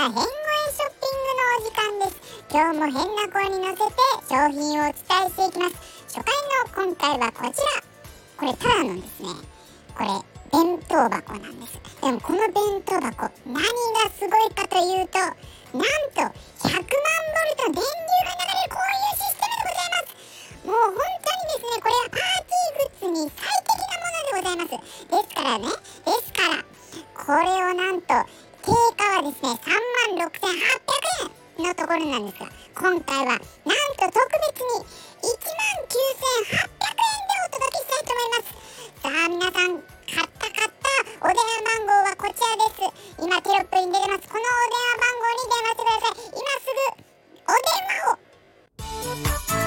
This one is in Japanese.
変声ショッピングのお時間です。今日も変な声に乗せて商品をお伝えしていきます。初回の今回はこちら。これただのですねこれ弁当箱なんです。でもこの弁当箱何がすごいかというとなんと100万ボルト電ございます。ですからね、ですから、これをなんと、定価はですね、3万6800円のところなんですが、今回は、なんと特別に1万9800円でお届けしたいと思います。さあ、皆さん、買った買ったお電話番号はこちらです。今、テロップに出てます。このお電話番号に電話してください。今すぐ、お電話を